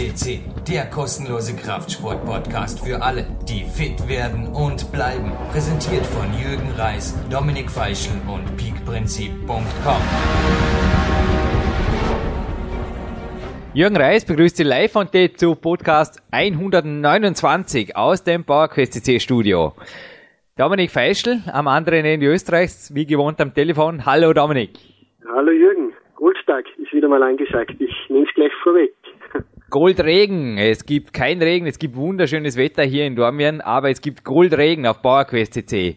QSCC, der kostenlose Kraftsport-Podcast für alle, die fit werden und bleiben. Präsentiert von Jürgen Reis, Dominik Feischl und peakprinzip.com. Jürgen Reis begrüßt Sie live und zu Podcast 129 aus dem PowerQuest CC Studio. Dominik Feischl am anderen Ende Österreichs, wie gewohnt am Telefon. Hallo Dominik. Hallo Jürgen, Goldstag ist wieder mal angesagt. Ich nehme es gleich vorweg. Goldregen. Es gibt kein Regen, es gibt wunderschönes Wetter hier in Dormien, aber es gibt Goldregen auf PowerQuest CC.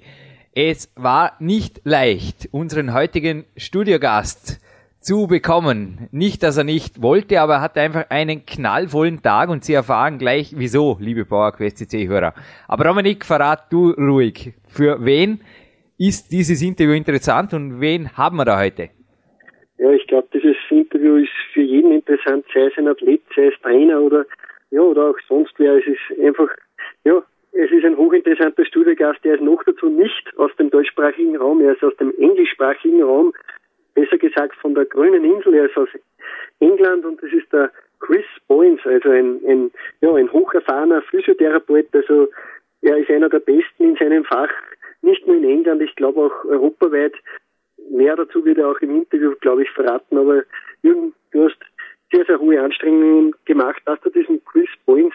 Es war nicht leicht, unseren heutigen Studiogast zu bekommen. Nicht, dass er nicht wollte, aber er hatte einfach einen knallvollen Tag und Sie erfahren gleich, wieso, liebe PowerQuest CC-Hörer. Aber Dominik, verrat du ruhig, für wen ist dieses Interview interessant und wen haben wir da heute? Ja, ich glaube, dieses Interview ist für jeden interessant, sei es ein Athlet, sei es Trainer oder ja, oder auch sonst wer. Es ist einfach, ja, es ist ein hochinteressanter Studiogast, der ist noch dazu nicht aus dem deutschsprachigen Raum, er ist aus dem englischsprachigen Raum besser gesagt von der grünen Insel, er ist aus England und das ist der Chris Boynes, also ein, ein, ja, ein hocherfahrener Physiotherapeut, also er ist einer der Besten in seinem Fach, nicht nur in England, ich glaube auch europaweit. Mehr dazu wird er auch im Interview, glaube ich, verraten, aber Jürgen, du hast sehr, sehr hohe Anstrengungen gemacht, dass du diesen Chris Boynes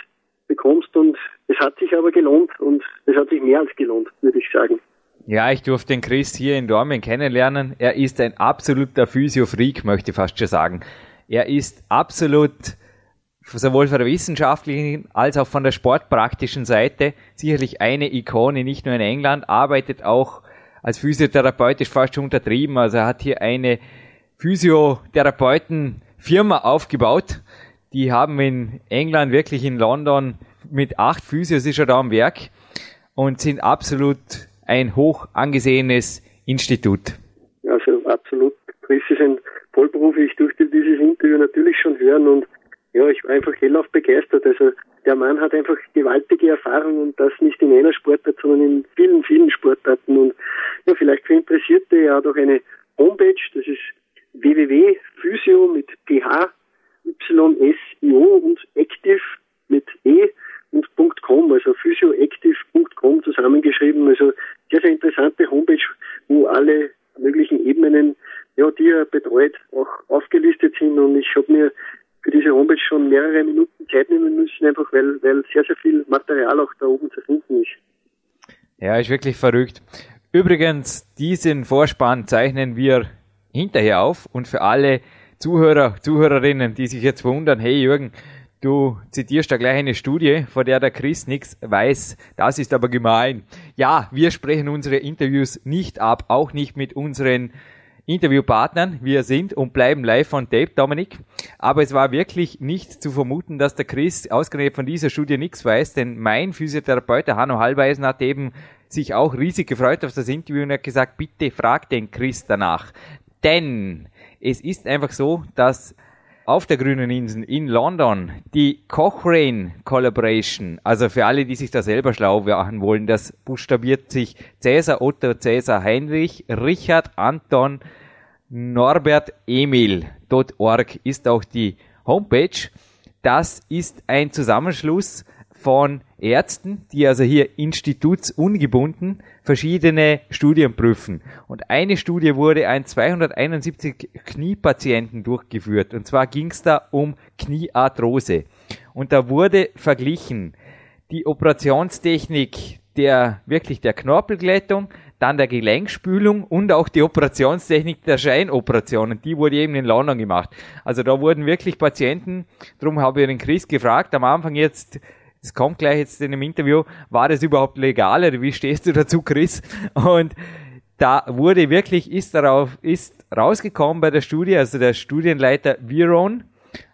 bekommst und es hat sich aber gelohnt und es hat sich mehr als gelohnt, würde ich sagen. Ja, ich durfte den Chris hier in Dormien kennenlernen. Er ist ein absoluter Physio-Freak, möchte ich fast schon sagen. Er ist absolut sowohl von der wissenschaftlichen als auch von der sportpraktischen Seite sicherlich eine Ikone, nicht nur in England, arbeitet auch als physiotherapeutisch fast schon untertrieben. Also er hat hier eine Physiotherapeutenfirma aufgebaut. Die haben in England, wirklich in London, mit acht Physios ist er da am Werk und sind absolut ein hoch angesehenes Institut. Also absolut. Chris ist ein Vollprofi. Ich durfte dieses Interview natürlich schon hören und ja, ich war einfach hellauf begeistert. Also der Mann hat einfach gewaltige Erfahrung und das nicht in einer Sportart, sondern in vielen, vielen Sportarten. Und ja, vielleicht für Interessierte, er hat auch eine Homepage, das ist www.physio mit ph, y-s-i-o und active mit e und .com, also physioactive.com zusammengeschrieben. Also sehr, sehr interessante Homepage, wo alle möglichen Ebenen, ja, die er betreut, auch aufgelistet sind. Und ich habe mir für diese Homepage schon mehrere Minuten Zeit nehmen müssen, einfach weil, weil sehr, sehr viel Material auch da oben zu finden ist. Ja, ist wirklich verrückt. Übrigens, diesen Vorspann zeichnen wir hinterher auf und für alle Zuhörer, Zuhörerinnen, die sich jetzt wundern, hey Jürgen, Du zitierst da gleich eine Studie, vor der der Chris nichts weiß. Das ist aber gemein. Ja, wir sprechen unsere Interviews nicht ab, auch nicht mit unseren Interviewpartnern. Wir sind und bleiben live on tape, Dominik. Aber es war wirklich nicht zu vermuten, dass der Chris ausgerechnet von dieser Studie nichts weiß, denn mein Physiotherapeut, der Hanno Hallweisen, hat eben sich auch riesig gefreut auf das Interview und hat gesagt, bitte frag den Chris danach. Denn es ist einfach so, dass auf der grünen Insel in London die Cochrane Collaboration, also für alle, die sich da selber schlau machen wollen, das buchstabiert sich Cäsar Otto Cäsar Heinrich Richard Anton Norbert Emil.org ist auch die Homepage. Das ist ein Zusammenschluss von Ärzten, die also hier institutsungebunden verschiedene Studien prüfen. Und eine Studie wurde an 271 Kniepatienten durchgeführt. Und zwar ging es da um Kniearthrose. Und da wurde verglichen die Operationstechnik der wirklich der Knorpelglättung, dann der Gelenkspülung und auch die Operationstechnik der Scheinoperationen. Die wurde eben in London gemacht. Also da wurden wirklich Patienten, darum habe ich den Chris gefragt, am Anfang jetzt das kommt gleich jetzt in dem Interview, war das überhaupt legal oder wie stehst du dazu, Chris? Und da wurde wirklich, ist darauf, ist rausgekommen bei der Studie, also der Studienleiter Viron,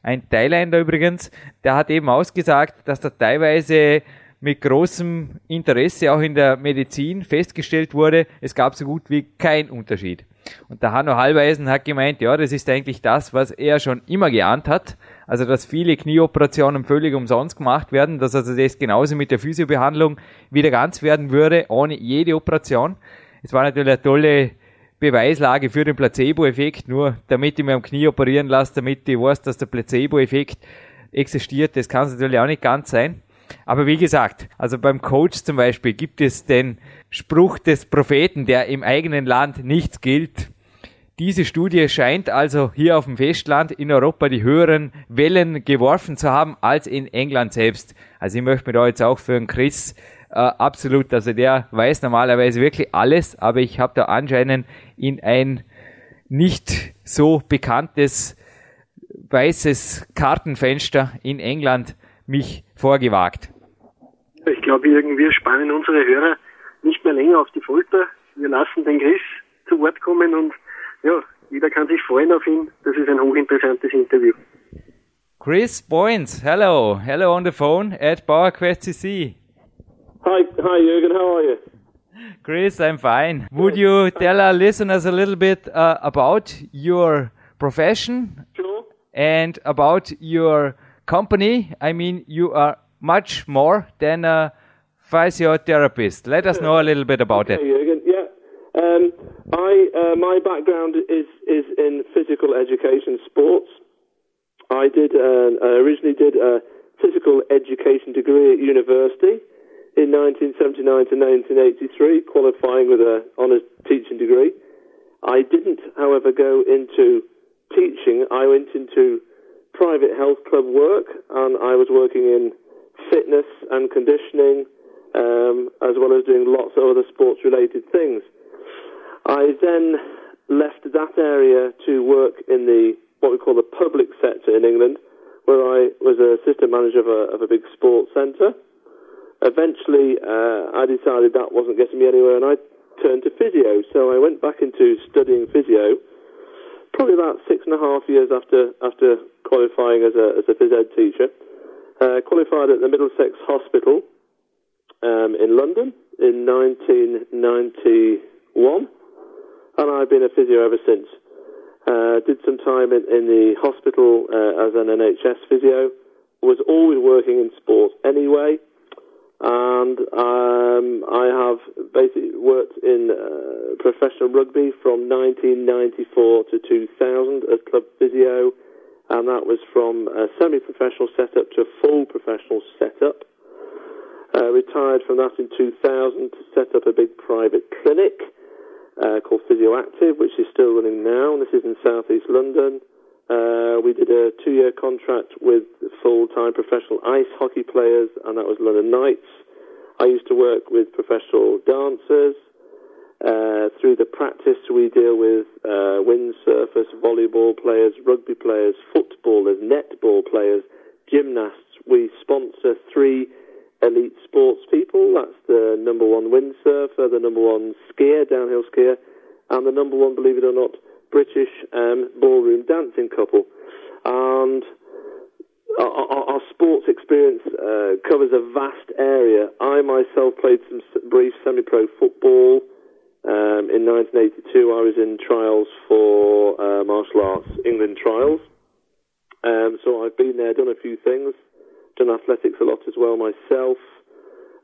ein Thailänder übrigens, der hat eben ausgesagt, dass da teilweise mit großem Interesse auch in der Medizin festgestellt wurde, es gab so gut wie keinen Unterschied. Und der Hanno Hallweisen hat gemeint, ja, das ist eigentlich das, was er schon immer geahnt hat, also dass viele Knieoperationen völlig umsonst gemacht werden, dass also das genauso mit der Physiobehandlung wieder ganz werden würde, ohne jede Operation. Es war natürlich eine tolle Beweislage für den Placebo-Effekt, nur damit ich mir am Knie operieren lasse, damit ich weiß, dass der Placebo-Effekt existiert. Das kann es natürlich auch nicht ganz sein. Aber wie gesagt, also beim Coach zum Beispiel gibt es den Spruch des Propheten, der im eigenen Land nichts gilt. Diese Studie scheint also hier auf dem Festland in Europa die höheren Wellen geworfen zu haben als in England selbst. Also ich möchte mir da jetzt auch für einen Chris äh, absolut, also der weiß normalerweise wirklich alles, aber ich habe da anscheinend in ein nicht so bekanntes weißes Kartenfenster in England mich vorgewagt. Ich glaube, irgendwie spannen unsere Hörer nicht mehr länger auf die Folter. Wir lassen den Chris zu Wort kommen und ja, jeder kann sich freuen auf ihn. Das ist ein hochinteressantes Interview. Chris Boynes, hello. Hello on the phone at PowerQuest CC. Hi, hi Jürgen, how are you? Chris, I'm fine. Would you tell our listeners a little bit uh, about your profession Sure. and about your company? I mean, you are much more than a physiotherapist. Let us know a little bit about Hey it. Jürgen, yeah. Um, I uh, my background is is in physical education sports. I did uh, I originally did a physical education degree at university in 1979 to 1983, qualifying with a honours teaching degree. I didn't, however, go into teaching. I went into private health club work, and I was working in fitness and conditioning, um, as well as doing lots of other sports-related things. I then left that area to work in the what we call the public sector in England, where I was a assistant manager of a, of a big sports centre. Eventually, uh, I decided that wasn't getting me anywhere, and I turned to physio. So I went back into studying physio, probably about six and a half years after after qualifying as a as a phys ed teacher. Uh, qualified at the Middlesex Hospital um, in London in 1991 and I've been a physio ever since. Uh, did some time in, in the hospital uh, as an NHS physio. Was always working in sports anyway, and um, I have basically worked in uh, professional rugby from 1994 to 2000 as club physio, and that was from a semi-professional setup to a full professional setup. Uh, retired from that in 2000 to set up a big private clinic uh, called Physioactive, which is still running now, this is in southeast London. Uh, we did a two-year contract with full-time professional ice hockey players, and that was London Knights. I used to work with professional dancers. Uh, through the practice, we deal with uh, windsurfers, volleyball players, rugby players, footballers, netball players, gymnasts. We sponsor three elite sports people. That's the number one windsurfer, the number one skier, downhill skier, and the number one, believe it or not, British um, ballroom dancing couple. And our, our, our sports experience uh, covers a vast area. I myself played some brief semi-pro football. Um, in 1982, I was in trials for uh, martial arts, England trials. Um, so I've been there, done a few things, done athletics a lot as well myself.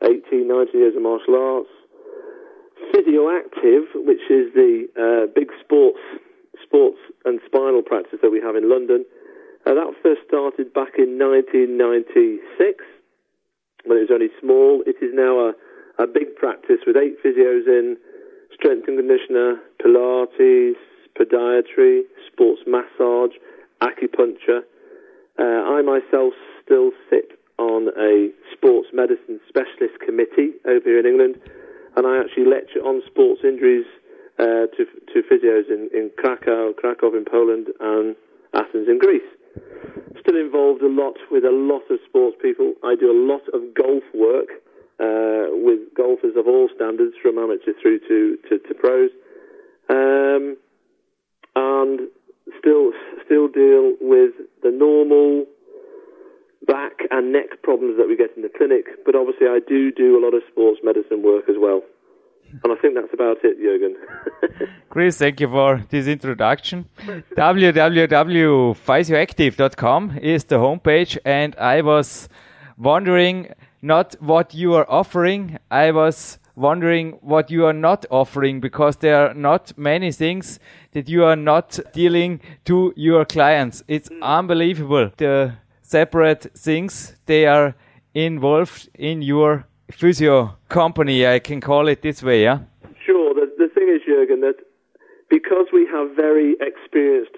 18, 19 years of martial arts. Physioactive, which is the uh, big sports, sports and spinal practice that we have in London, uh, that first started back in 1996 when it was only small. It is now a, a big practice with eight physios in, strength and conditioner, Pilates, podiatry, sports massage, acupuncture. Uh, I myself still sit on a sports medicine specialist committee over here in England, and I actually lecture on sports injuries uh, to to physios in, in Krakow, Krakow in Poland, and Athens in Greece. Still involved a lot with a lot of sports people. I do a lot of golf work uh, with golfers of all standards, from amateur through to to, to pros, um, and still still deal with the normal back and neck problems that we get in the clinic. But obviously, I do do a lot of sports medicine work as well. And I think that's about it, Jürgen. Chris, thank you for this introduction. www.physioactive.com is the homepage, and I was wondering not what you are offering, I was wondering what you are not offering because there are not many things that you are not dealing to your clients. It's unbelievable the separate things they are involved in your physio company. I can call it this way, yeah? Sure. The, the thing is, Jurgen, that because we have very experienced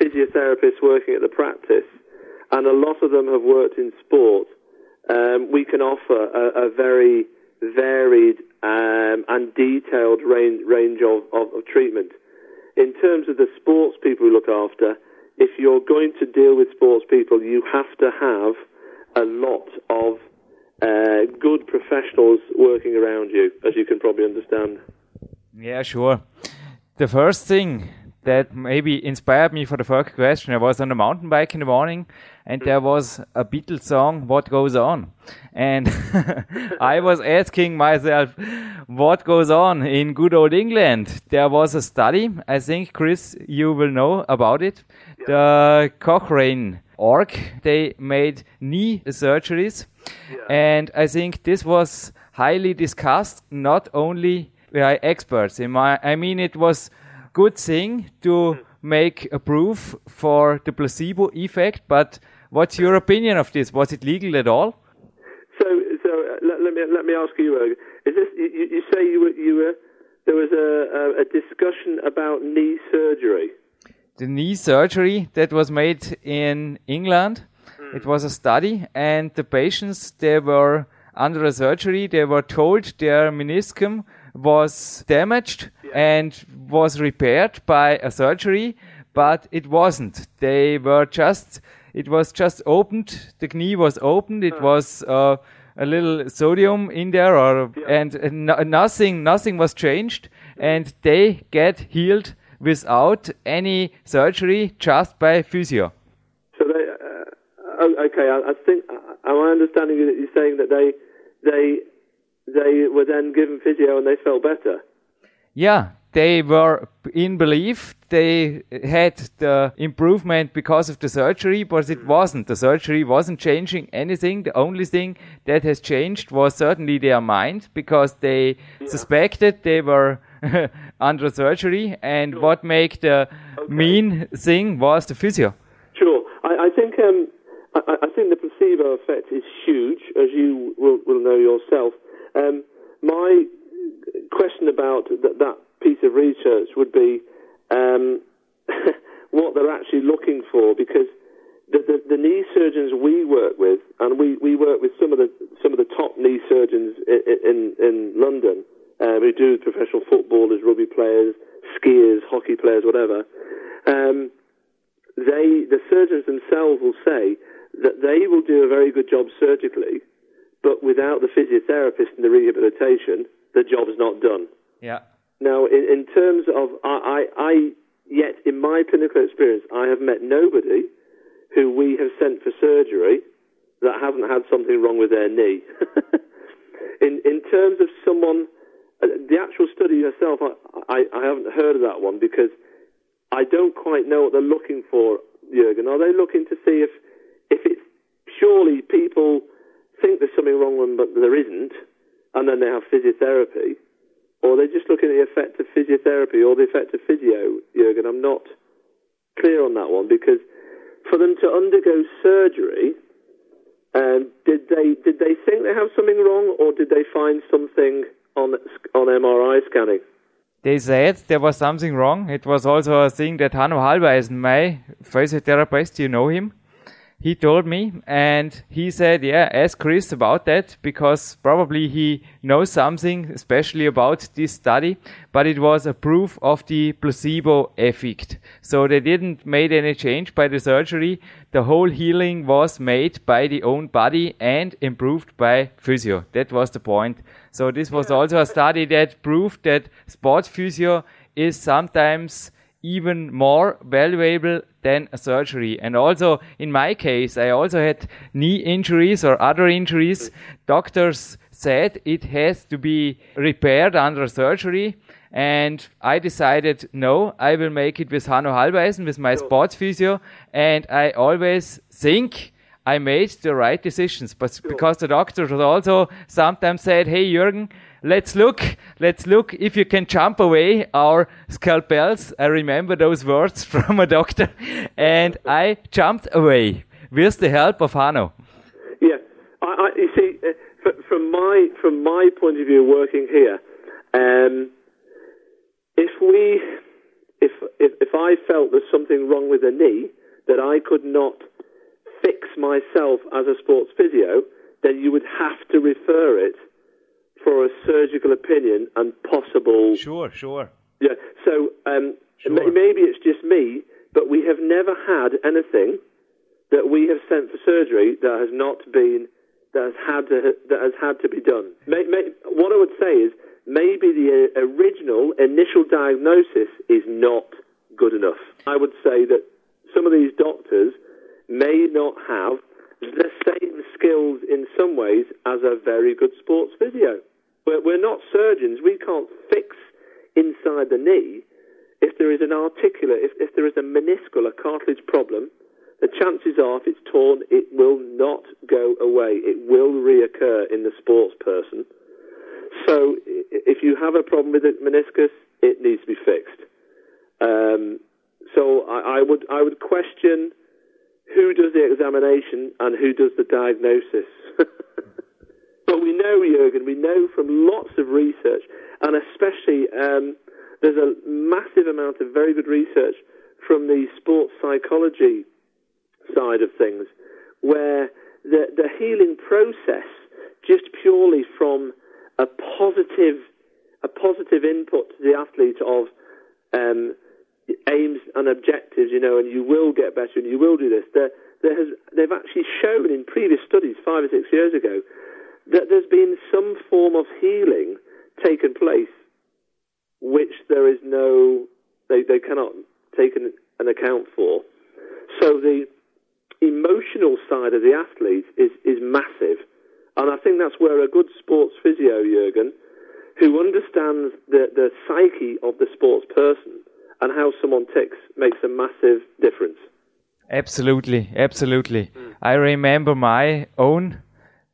physiotherapists working at the practice, and a lot of them have worked in sport, um, we can offer a, a very varied um, and detailed range, range of, of, of treatment. In terms of the sports people we look after, if you're going to deal with sports people, you have to have a lot of uh, good professionals working around you, as you can probably understand. Yeah, sure. The first thing that maybe inspired me for the first question, I was on a mountain bike in the morning and there was a Beatles song, What Goes On? And I was asking myself, what goes on in good old England? There was a study, I think, Chris, you will know about it. Yeah. The Cochrane org, they made knee surgeries. Yeah. And I think this was highly discussed, not only by experts. In my, I mean, it was good thing to make a proof for the placebo effect, but what's your opinion of this? Was it legal at all? So, so uh, let, let, me let me ask you, uh, is this you, you say you were, you were there was a, a, a discussion about knee surgery? The knee surgery that was made in England. Mm. It was a study, and the patients they were under a surgery. They were told their meniscum was damaged yeah. and was repaired by a surgery, but it wasn't. They were just it was just opened. The knee was opened. It uh. was. Uh, a little sodium in there or yeah. and, and nothing nothing was changed and they get healed without any surgery, just by physio. So they, uh, okay, I, I think, am I understanding you that you're saying that they, they, they were then given physio and they felt better? Yeah, they were in belief they had the improvement because of the surgery, but it wasn't. The surgery wasn't changing anything. The only thing that has changed was certainly their mind because they yeah. suspected they were under surgery, and sure. what made the okay. mean thing was the physio. Sure, I, I think um, I, I, think the placebo effect is huge, as you will, will know yourself. Um, my question about th- that piece of research would be um, what they're actually looking for, because the, the, the, knee surgeons we work with, and we, we work with some of the some of the top knee surgeons in in, in London uh, who do professional footballers, rugby players, skiers, hockey players, whatever. Um, they the surgeons themselves will say that they will do a very good job surgically, but without the physiotherapist and the rehabilitation, the job's not done. Yeah. Now, in, in terms of, I, I, I, yet in my clinical experience, I have met nobody who we have sent for surgery that hasn't had something wrong with their knee. in, in terms of someone, the actual study herself, I, I, I haven't heard of that one because I don't quite know what they're looking for, Jurgen. Are they looking to see if, if it's surely people think there's something wrong with them, but there isn't, and then they have physiotherapy? or they're just looking at the effect of physiotherapy or the effect of physio, Jurgen. I'm not clear on that one because for them to undergo surgery, um, did they did they think they have something wrong, or did they find something on on MRI scanning? They said there was something wrong. It was also a thing that Hanno Halbeisen, my physiotherapist, you know him, he told me. And he said yeah ask chris about that because probably he knows something especially about this study. But it was a proof of the placebo effect. So they didn't made any change by the surgery. The whole healing was made by the own body and improved by physio. That was the point so this was also a study that proved that sports physio is sometimes even more valuable than a surgery. And also in my case, I also had knee injuries or other injuries. Doctors said it has to be repaired under surgery. And I decided, no, I will make it with Hanno Halbeisen, with my sports physio. And I always think I made the right decisions. But because the doctors also sometimes said, hey, Jürgen, let's look, let's look if you can jump away our scalpels. I remember those words from a doctor and I jumped away with the help of Hanno. Yeah, I, I, you see, uh, from my from my point of view, working here, um, if we, if, if if I felt there's something wrong with the knee that I could not fix myself as a sports physio, then you would have to refer it for a surgical opinion and possible. Sure, sure. Yeah. So um, Sure. ma- maybe it's just me, but we have never had anything that we have sent for surgery that has not been that has had to that has had to be done. May, may, what I would say is maybe the uh, original initial diagnosis is not good enough. I would say that some of these doctors may not have the same skills in some ways as a very good sports physio. We're, we're not surgeons. We can't fix inside the knee if there is an articular, if, if there is a meniscal, a cartilage problem, the chances are if it's torn, it will not go away. It will reoccur in the sports person. So if you have a problem with the meniscus, it needs to be fixed. Um, so I, I would I would question who does the examination and who does the diagnosis. but we know, Jurgen, we know from lots of research, and especially um, there's a massive amount of very good research from the sports psychology side of things, where the, the healing process, just purely from a positive, a positive input to the athlete of um, aims and objectives, you know, and you will get better and you will do this. There, there has, they've actually shown in previous studies five or six years ago that there's been some form of healing taken place, which there is no, they, they cannot take an, an account for. So the emotional side of the athlete is, is massive. And I think that's where a good sports physio, Jurgen, who understands the, the psyche of the sports person and how someone ticks makes a massive difference. Absolutely, absolutely. I remember my own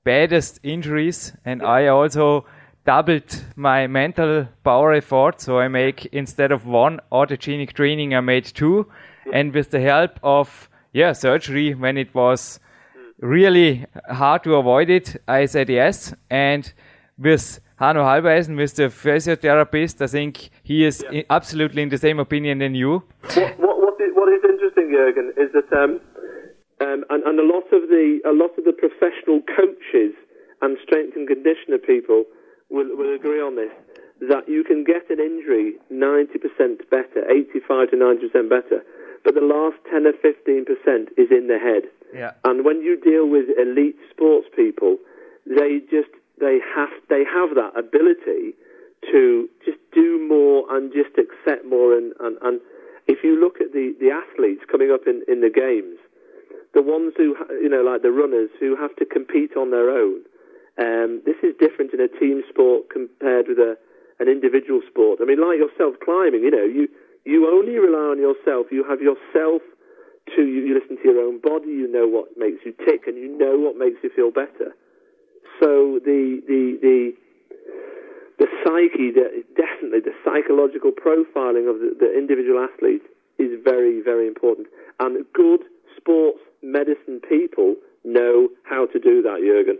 baddest injuries, and I also doubled my mental power effort. So I make instead of one autogenic training, I made two, and with the help of yeah surgery when it was really hard to avoid it, I said yes, and with Hanno Halbeisen, Mr. physiotherapist, I think he is i- absolutely in the same opinion than you. What, what, what, is, what is interesting, Jurgen, is that um, um, and, and a lot of the a lot of the professional coaches and strength and conditioner people will, will agree on this that you can get an injury 90% better, 85 to 90% better, but the last 10 or 15% is in the head. Yeah. And when you deal with elite sports people, they just they have they have that ability to just do more and just accept more and, and, and if you look at the, the athletes coming up in, in the games, the ones who you know like the runners who have to compete on their own, um, this is different in a team sport compared with a an individual sport. I mean, like yourself climbing, you know, you you only rely on yourself. You have yourself to you, you listen to your own body. You know what makes you tick, and you know what makes you feel better. So the the the the psyche, the, definitely the psychological profiling of the, the individual athlete is very very important, and good sports medicine people know how to do that, Jurgen.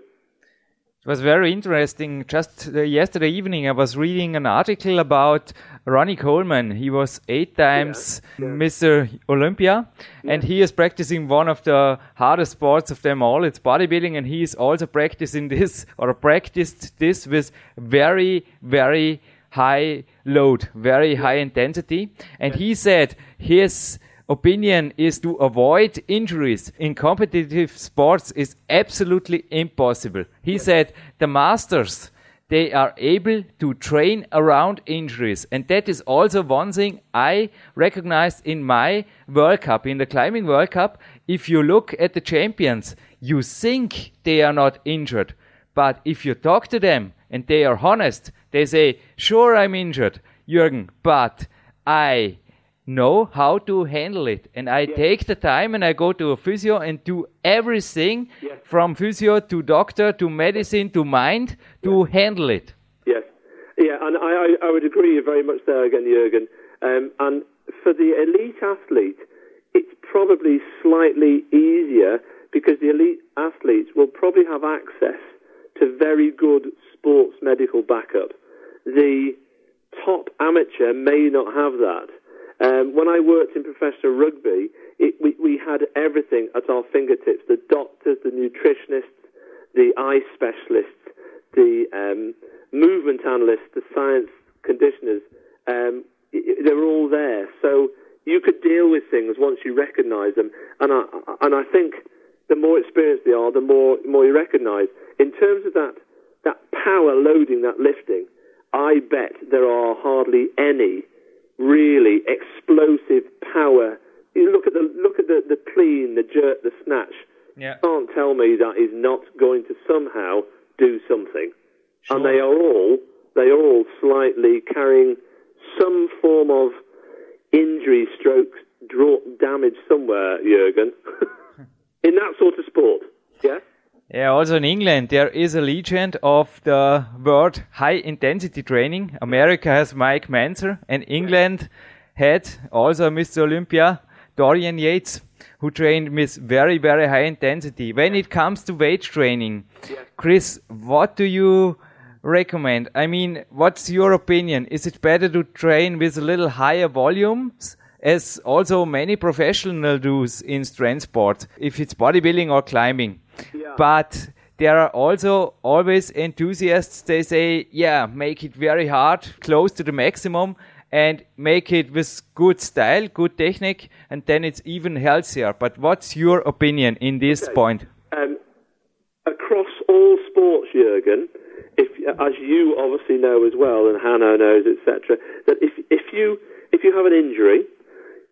It was very interesting. Just uh, yesterday evening, I was reading an article about Ronnie Coleman. He was eight times Mr. Olympia, and he is practicing one of the hardest sports of them all. It's bodybuilding, and he is also practicing this or practiced this with very, very high load, very high intensity. And he said his opinion is to avoid injuries in competitive sports is absolutely impossible. He said the masters they are able to train around injuries. And that is also one thing I recognized in my World Cup in the climbing World Cup. If you look at the champions you think they are not injured. But if you talk to them and they are honest they say sure I'm injured Jürgen but I know how to handle it. And I take the time and I go to a physio and do everything Yes. from physio to doctor to medicine to mind to handle it. Yes, yeah, and I, I, I would agree very much there again, Jurgen. Um, and for the elite athlete, it's probably slightly easier because the elite athletes will probably have access to very good sports medical backup. The top amateur may not have that. Um, when I worked in professional rugby, it, we, we had everything at our fingertips the doctors, the nutritionists, the eye specialists, the um, movement analysts, the science conditioners. Um, they were all there. So you could deal with things once you recognise them. And I, and I think the more experienced they are, the more, more you recognise. In terms of that, that power loading, that lifting, I bet there are hardly any really explosive power. You look at the look at the, the clean, the jerk, the snatch. Yeah. You can't tell me that is not going to somehow do something. Sure. And they are all they are all slightly carrying some form of injury, stroke, draw, damage somewhere, Jurgen. in that sort of sport, yeah. Yeah, also in England, there is a legend of the world high intensity training. America has Mike Mentzer, and England had also Mr. Olympia, Dorian Yates, who trained with very, very high intensity. When it comes to weight training, Chris, what do you recommend? I mean, what's your opinion? Is it better to train with a little higher volumes? As also many professionals do in strength sport, if it's bodybuilding or climbing. Yeah. But there are also always enthusiasts. They say, yeah, make it very hard, close to the maximum, and make it with good style, good technique, and then it's even healthier. But what's your opinion in this Okay. point? um, across all sports, Jurgen, if as you obviously know as well, and Hanno knows, etc., that if if you if you have an injury,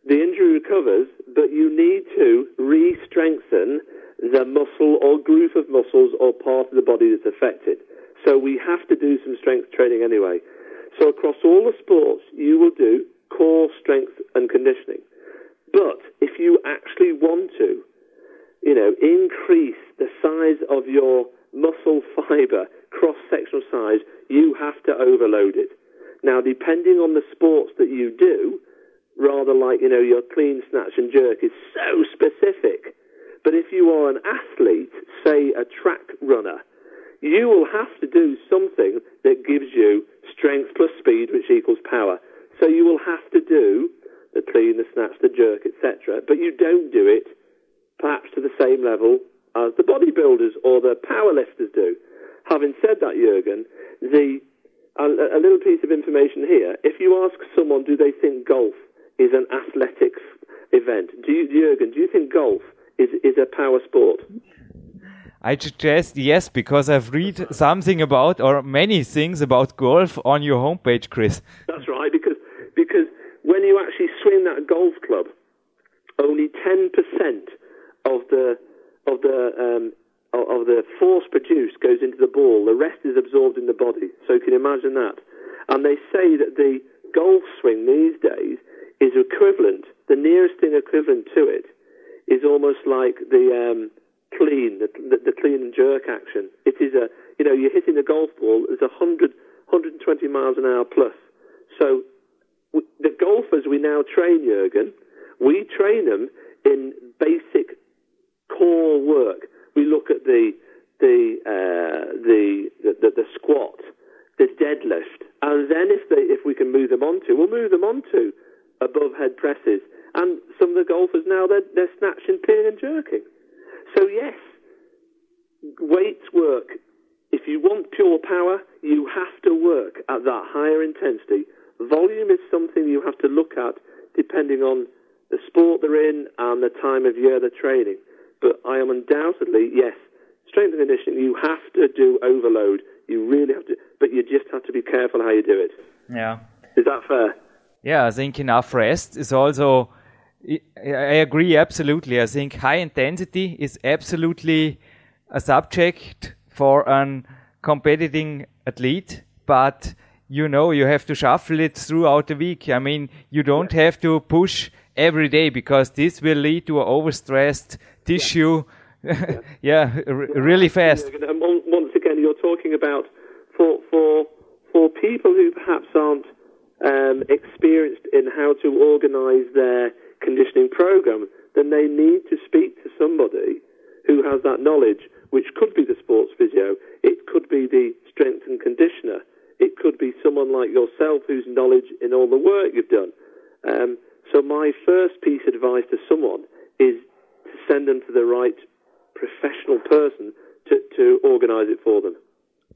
the injury recovers, but you need to re-strengthen the muscle or group of muscles or part of the body that's affected. So we have to do some strength training anyway. So across all the sports, you will do core strength and conditioning. But if you actually want to, you know, increase the size of your muscle fiber, cross sectional size, you have to overload it. Now, depending on the sports that you do, rather like, you know, your clean snatch and jerk is so specific. But if you are an athlete, say a track runner, you will have to do something that gives you strength plus speed, which equals power. So you will have to do the clean, the snatch, the jerk, etc. But you don't do it perhaps to the same level as the bodybuilders or the powerlifters do. Having said that, Jurgen, the a, a little piece of information here. If you ask someone, do they think golf is an athletics event? Do you, Jurgen, do you think golf is is a power sport? I suggest yes, because I've read something about or many things about golf on your homepage, Chris. That's right, because because when you actually swing that golf club, only ten percent of the of the um, of of the force produced goes into the ball. The rest is absorbed in the body. So you can imagine that. And they say that the golf swing these days is equivalent. The nearest thing equivalent to it is almost like the um, clean, the, the, clean and jerk action. It is a, you know, you're hitting the golf ball as 100, 120 miles an hour plus. So the golfers we now train, Jurgen, we train them in basic core work. We look at the the uh, the, the, the the squat, the deadlift, and then if they if we can move them onto, we'll move them onto above head presses. And some of the golfers now they're they're snatching, clean, and jerking. So yes, weights work. If you want pure power, you have to work at that higher intensity. Volume is something you have to look at depending on the sport they're in and the time of year they're training. But I am undoubtedly, yes, strength and conditioning, you have to do overload. You really have to, but you just have to be careful how you do it. Yeah. Is that fair? Yeah, I think enough rest is also. I agree absolutely. I think high intensity is absolutely a subject for an competing athlete, but you know you have to shuffle it throughout the week. I mean, you don't have to push every day because this will lead to an overstressed tissue. Yeah, r- really fast. And once again, you're talking about for for for people who perhaps aren't um, experienced in how to organise their conditioning program, then they need to speak to somebody who has that knowledge, which could be the sports physio, it could be the strength and conditioner, it could be someone like yourself whose knowledge in all the work you've done. Um, so my first piece of advice to someone is to send them to the right professional person to, to organise it for them.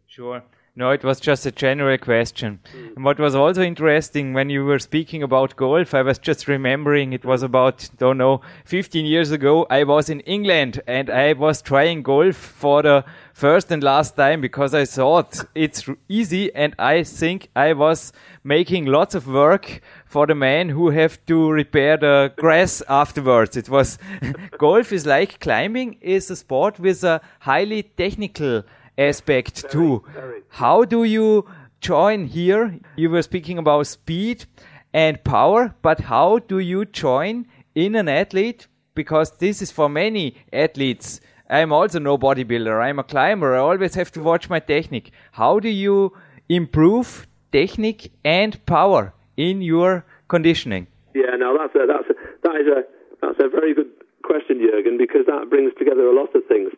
Sure. No, it was just a general question. Mm. And what was also interesting when you were speaking about golf, I was just remembering it was about, don't know, 15 years ago. I was in England and I was trying golf for the first and last time because I thought it's easy and I think I was making lots of work for the men who have to repair the grass afterwards. It was golf is like climbing is a sport with a highly technical aspect very, too. Very. How do you join here? You were speaking about speed and power, but how do you join in an athlete? Because this is for many athletes. I'm also no bodybuilder. I'm a climber. I always have to watch my technique. How do you improve technique and power in your conditioning? Yeah, now that's a, that's a, that is a that's a very good question, Jurgen, because that brings together a lot of things.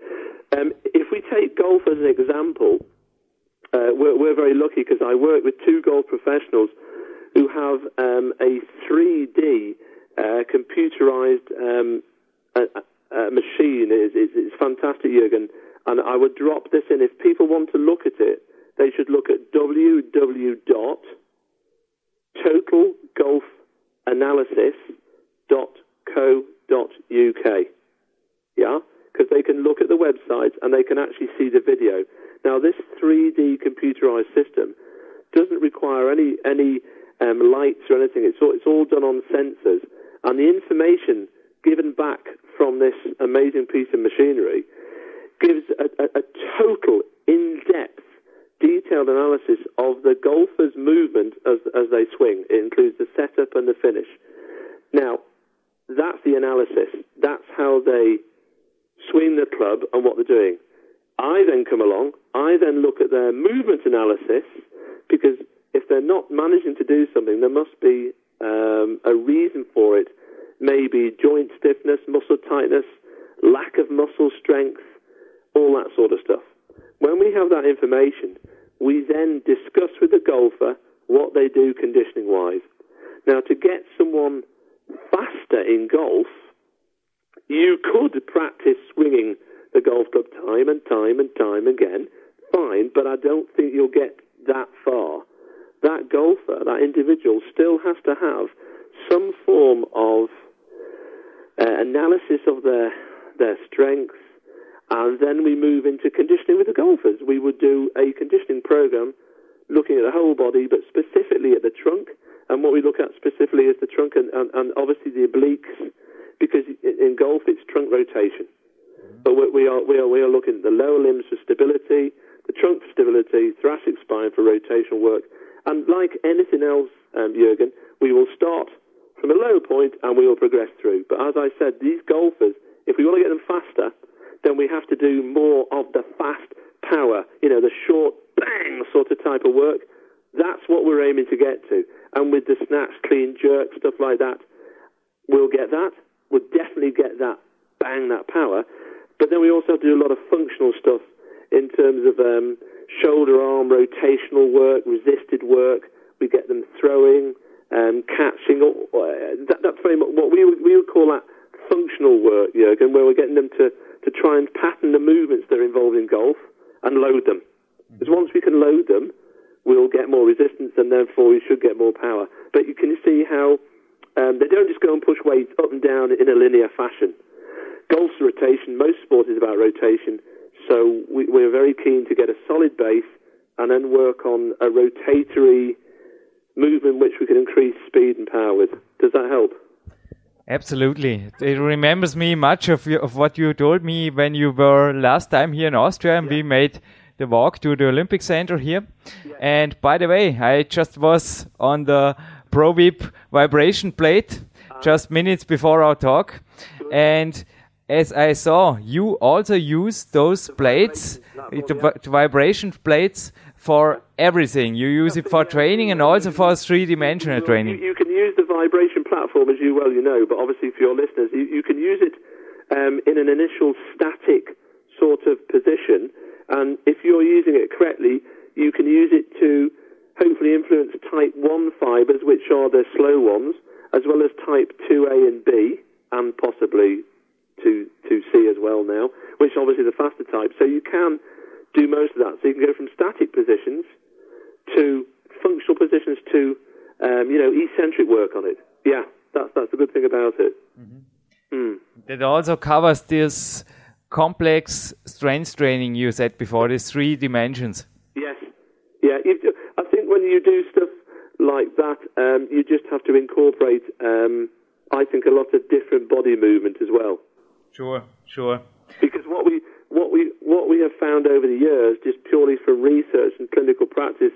Um, if we take golf as an example, uh, we're, we're, very lucky because I work with two golf professionals who have um, a 3D uh, computerized um, a, a machine. It's, it's, it's fantastic, Jurgen. And I would drop this in. If people want to look at it, they should look at www.totalgolfanalysis.co.uk. Yeah? Because they can look at the website and they can actually see the video. Now, this 3D computerized system doesn't require any any um, lights or anything. It's all, it's all done on sensors, and the information given back from this amazing piece of machinery gives a, a, a total, in-depth, detailed analysis of the golfer's movement as as they swing. It includes the setup and the finish. Now, that's the analysis. That's how they swing the club and what they're doing. I then come along, I then look at their movement analysis because if they're not managing to do something, there must be um, a reason for it. Maybe joint stiffness, muscle tightness, lack of muscle strength, all that sort of stuff. When we have that information, we then discuss with the golfer what they do conditioning wise. Now, to get someone faster in golf, you could practice swinging the golf club time and time and time again, fine, but I don't think you'll get that far. That golfer, that individual, still has to have some form of uh, analysis of their their strengths, and then we move into conditioning with the golfers. We would do a conditioning program looking at the whole body, but specifically at the trunk. And what we look at specifically is the trunk and, and, and obviously the obliques because in golf it's trunk rotation. But we are, we are, we are looking at the lower limbs for stability, the trunk for stability, thoracic spine for rotational work. And like anything else, um, Jurgen, we will start from a low point and we will progress through. But as I said, these golfers, if we want to get them faster, then we have to do more of the fast power, you know, the short bang sort of type of work. That's what we're aiming to get to. And with the snatch, clean, jerk, stuff like that, we'll get that would definitely get that bang, that power. But then we also do a lot of functional stuff in terms of um, shoulder arm rotational work, resisted work. We get them throwing, um, catching. Uh, that, that's very much what we would, we would call that functional work, Jurgen, where we're getting them to, to try and pattern the movements that are involved in golf and load them. Because once we can load them, we'll get more resistance and therefore we should get more power. But you can see how um, they don't just go and push weights up and down in a linear fashion. Golf's rotation. Most sport is about rotation. So we, we're very keen to get a solid base and then work on a rotatory movement which we can increase speed and power with. Does that help? Absolutely. It remembers me much of, of what you told me when you were last time here in Austria and yeah. we made the walk to the Olympic Center here. Yeah. And by the way, I just was on the ProVip vibration plate just minutes before our talk. And as I saw, you also use those plates, the, the vibration plates, for everything. You use it for training and also for three-dimensional training. You, you, can use the vibration platform, as you well you know, but obviously for your listeners, you, you can use it um, in an initial static sort of position. And if you're using it correctly, you can use it to hopefully influence type 1 fibers, which are the slow ones, as well as type 2A and B, and possibly 2, 2C as well now, which obviously is the faster type. So you can do most of that. So you can go from static positions to functional positions to, um, you know, eccentric work on it. Yeah, that's, that's the good thing about it. Mm-hmm. Mm. That also covers this complex strength training you said before, these three dimensions. Yes. Yeah, think when you do stuff like that, um, you just have to incorporate, um, I think, a lot of different body movement as well. Sure, sure. Because what we what we what we have found over the years, just purely from research and clinical practice,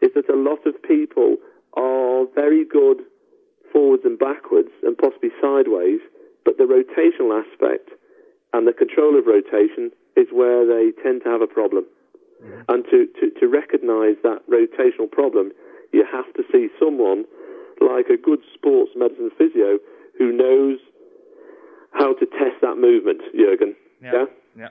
is that a lot of people are very good forwards and backwards and possibly sideways, but the rotational aspect and the control of rotation is where they tend to have a problem. Mm-hmm. And to, to, to recognize that rotational problem, you have to see someone like a good sports medicine physio who knows how to test that movement, Jürgen. Yeah. Yeah. Yeah.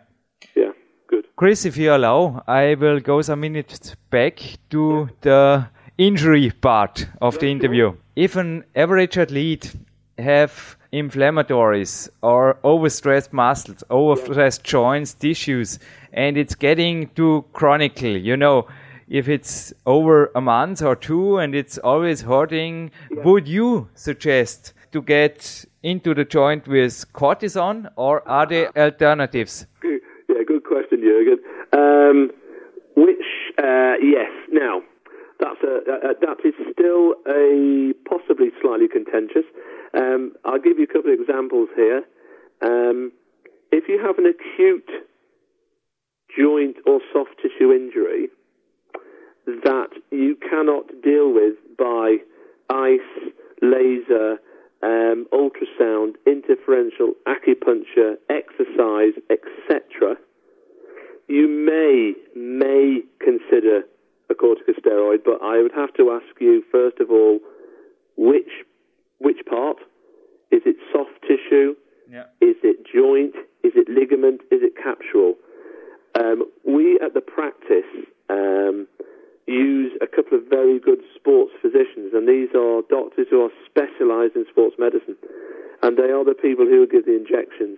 yeah. Good. Chris, if you allow, I will go some minutes back to the injury part of the interview. If an average athlete have inflammatories or overstressed muscles, overstressed joints, tissues, and it's getting too chronically. You know, if it's over a month or two and it's always hurting, yeah. would you suggest to get into the joint with cortisone or are there alternatives? Yeah, good question, Jürgen. Um, which, uh, yes. Now, that's a, a, that is still a possibly slightly contentious. Um, I'll give you a couple of examples here. Um, if you have an acute joint or soft tissue injury that you cannot deal with by ice, laser, um, ultrasound, interferential acupuncture, exercise, etc., you may may consider a corticosteroid, but I would have to ask you first of all which which part? Is it soft tissue? Yeah. Is it joint? Is it ligament? Is it capsular? Um, we at the practice um, use a couple of very good sports physicians, and these are doctors who are specialised in sports medicine, and they are the people who give the injections.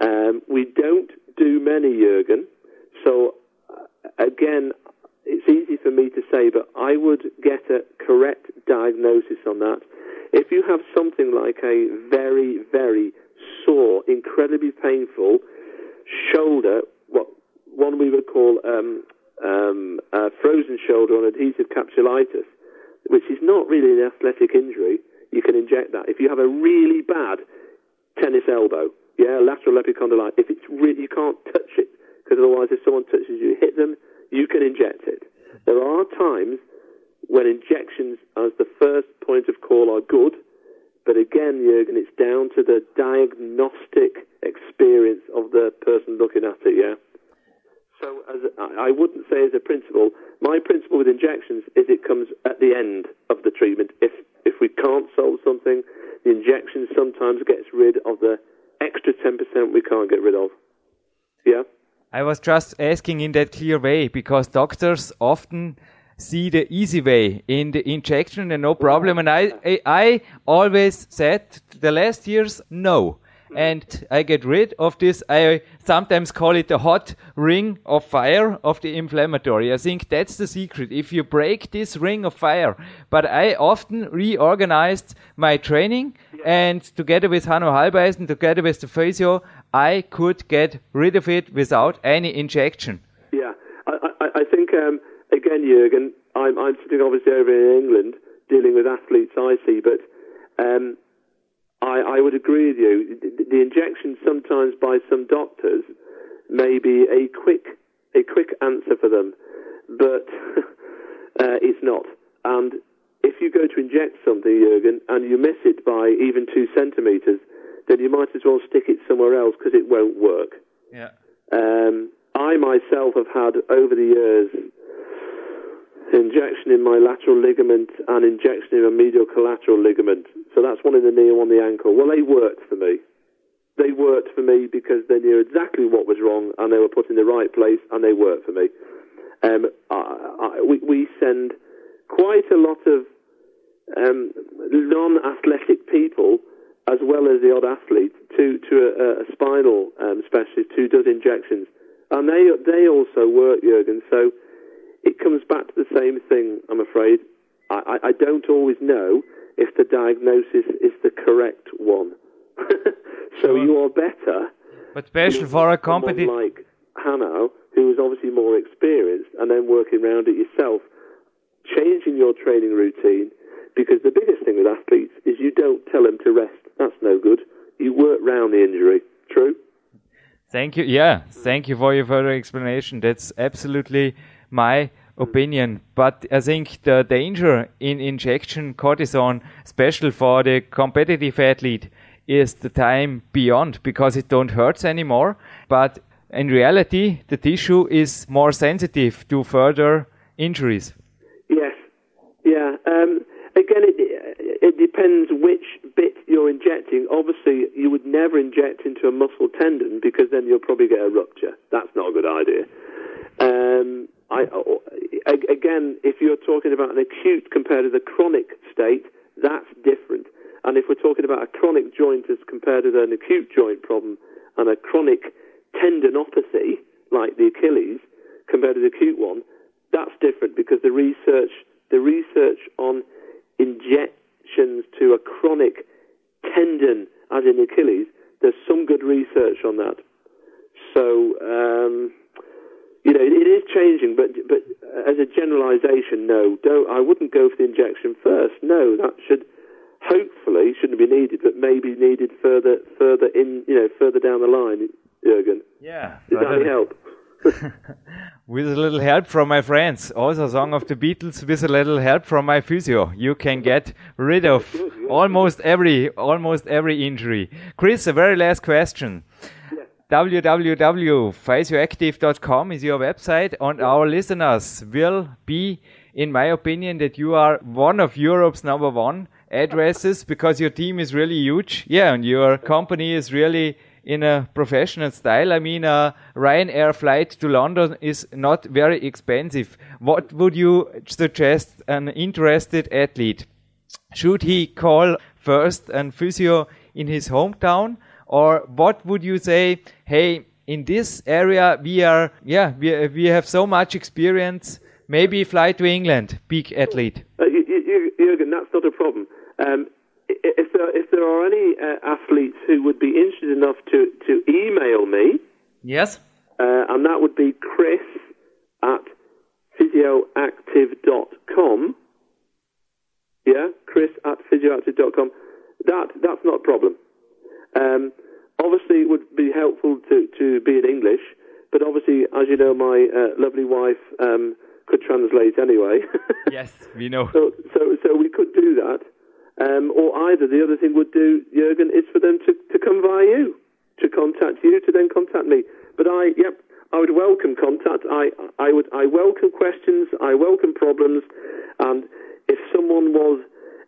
Um, we don't do many, Jurgen. So uh, again, it's easy for me to say, but I would get a correct diagnosis on that. If you have something like a very, very sore, incredibly painful shoulder, what one we would call um, um, frozen shoulder on adhesive capsulitis, which is not really an athletic injury, you can inject that. If you have a really bad tennis elbow, yeah, lateral epicondylitis, if it's really, you can't touch it because otherwise, if someone touches you, hit them, you can inject it. There are times when injections as the first point of call are good, but again, Jurgen, it's down to the diagnostic experience of the person looking at it, yeah? So as I wouldn't say as a principle, my principle with injections is it comes at the end of the treatment. If, if we can't solve something, the injection sometimes gets rid of the extra 10% we can't get rid of. Yeah? I was just asking in that clear way because doctors often see the easy way in the injection and no problem. And I, I, I always said the last years, no. And I get rid of this. I sometimes call it the hot ring of fire of the inflammatory. I think that's the secret. If you break this ring of fire, but I often reorganized my training and together with Hanno Halbeisen, together with the physio, I could get rid of it without any injection. Yeah, I, I, I think um, again, Jurgen, I'm, I'm sitting obviously over in England dealing with athletes I see, but um, I, I would agree with you. The, the injection sometimes by some doctors may be a quick a quick answer for them, but uh, it's not. And if you go to inject something, Jurgen, and you miss it by even two centimeters, then you might as well stick it somewhere else because it won't work. Yeah. Um, I myself have had over the years injection in my lateral ligament and injection in a medial collateral ligament. So that's one in the knee one in the ankle. Well, they worked for me. they worked for me because they knew exactly what was wrong and they were put in the right place and they worked for me. Um, I, I, we, we send quite a lot of um, non-athletic people as well as the odd athlete to to a, a spinal um, specialist who does injections, and they they also work, Jurgen. So it comes back to the same thing. I'm afraid. I, I don't always know if the diagnosis is the correct one. so sure. you are better. But special for a company like Hanno, who is obviously more experienced, and then working around it yourself, changing your training routine. Because the biggest thing with athletes is you don't tell them to rest. That's no good. You work round the injury. True. Thank you. Yeah, thank you for your further explanation. That's absolutely my opinion. But I think the danger in injection cortisone, special for the competitive athlete, is the time beyond because it don't hurt anymore. But in reality, the tissue is more sensitive to further injuries. Yes. Yeah. Um, again, it, it depends which bit you're injecting. Obviously, you would never inject into a muscle tendon because then you'll probably get a rupture. That's not a good idea. Um, I, again, if you're talking about an acute compared to the chronic state, that's different. And if we're talking about a chronic joint as compared to an acute joint problem and a chronic tendinopathy, like the Achilles, compared to the acute one, that's different because the research, the research on injections to a chronic tendon, as in Achilles, there's some good research on that. So, um, you know, it is changing, but but as a generalisation, no, don't. I wouldn't go for the injection first. No, that should hopefully shouldn't be needed, but maybe needed further further in, you know, further down the line. Jurgen, yeah, does that help? with a little help from my friends, also song of the Beatles. With a little help from my physio, you can get rid of almost every almost every injury. Chris, a very last question www.physioactive.com is your website, and our listeners will be, in my opinion, that you are one of Europe's number one addresses because your team is really huge. Yeah, and your company is really in a professional style. I mean, a Ryanair flight to London is not very expensive. What would you suggest an interested athlete? Should he call first and physio in his hometown? Or what would you say hey in this area we are yeah we, we have so much experience maybe fly to england big athlete? Uh, Jürgen, that's not a problem. Um, if there, if there are any uh, athletes who would be interested enough to, to email me yes. uh, and that would be chris at physioactive.com yeah chris at physioactive.com that that's not a problem um, obviously, it would be helpful to, to be in English, but obviously, as you know, my uh, lovely wife um, could translate anyway. yes, we know. So, so, so we could do that. Um, or either the other thing would do, Jurgen, is for them to, to come via you, to contact you, to then contact me. But I, yep, I would welcome contact. I, I would, I welcome questions. I welcome problems. And if someone was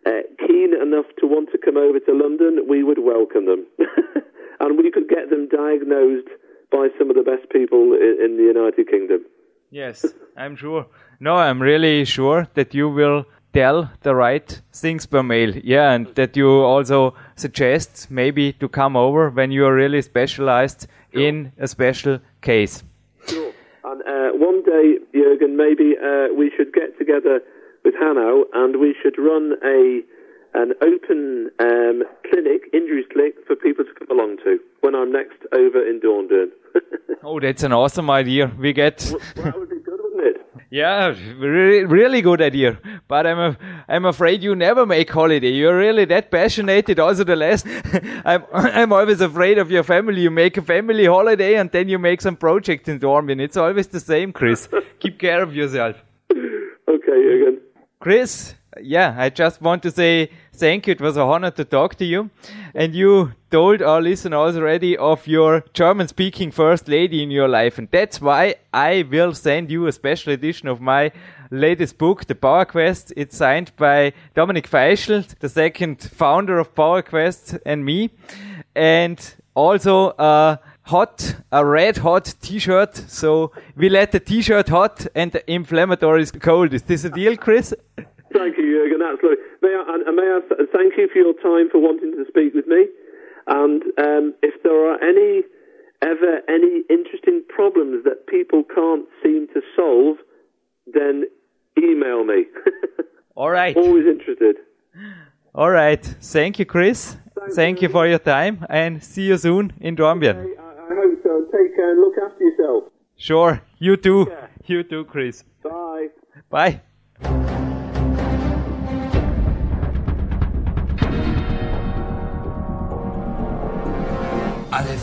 uh, keen enough to want to come over to London, we would welcome them. and we could get them diagnosed by some of the best people in, in the United Kingdom. Yes, I'm sure. No, I'm really sure that you will tell the right things per mail. Yeah, and that you also suggest maybe to come over when you are really specialized sure. in a special case. Sure. And uh, one day, Jürgen, maybe uh, we should get together with Hanno, and we should run a an open um, clinic, injuries clinic, for people to come along to when I'm next over in Dornbirn. oh, that's an awesome idea. We get. well, that would be good, wouldn't it? Yeah, really, really good idea. But I'm, a, I'm afraid you never make holiday. You're really that passionate. Also, the last, I'm, I'm always afraid of your family. You make a family holiday and then you make some project in Dornbirn. It's always the same, Chris. Keep care of yourself. Okay. Chris, yeah, I just want to say thank you. It was a honor to talk to you. And you told our listeners already of your German speaking first lady in your life. And that's why I will send you a special edition of my latest book, The Power Quest. It's signed by Dominic Feischl, the second founder of Power Quest and me. And also a hot, a red hot T-shirt. So we let the T-shirt hot and the inflammatory is cold. Is this a deal, Chris? Thank you, Jürgen. Absolutely. May I, and may I thank you for your time for wanting to speak with me. And um, if there are any ever any interesting problems that people can't seem to solve, then email me. All right. Always interested. All right. Thank you, Chris. Thank, Thank you. you. for your time and see you soon in Dornbirn. Okay, I, I hope so. Take care and look after yourself. Sure. You too. Yeah. You too, Chris. Bye. Bye.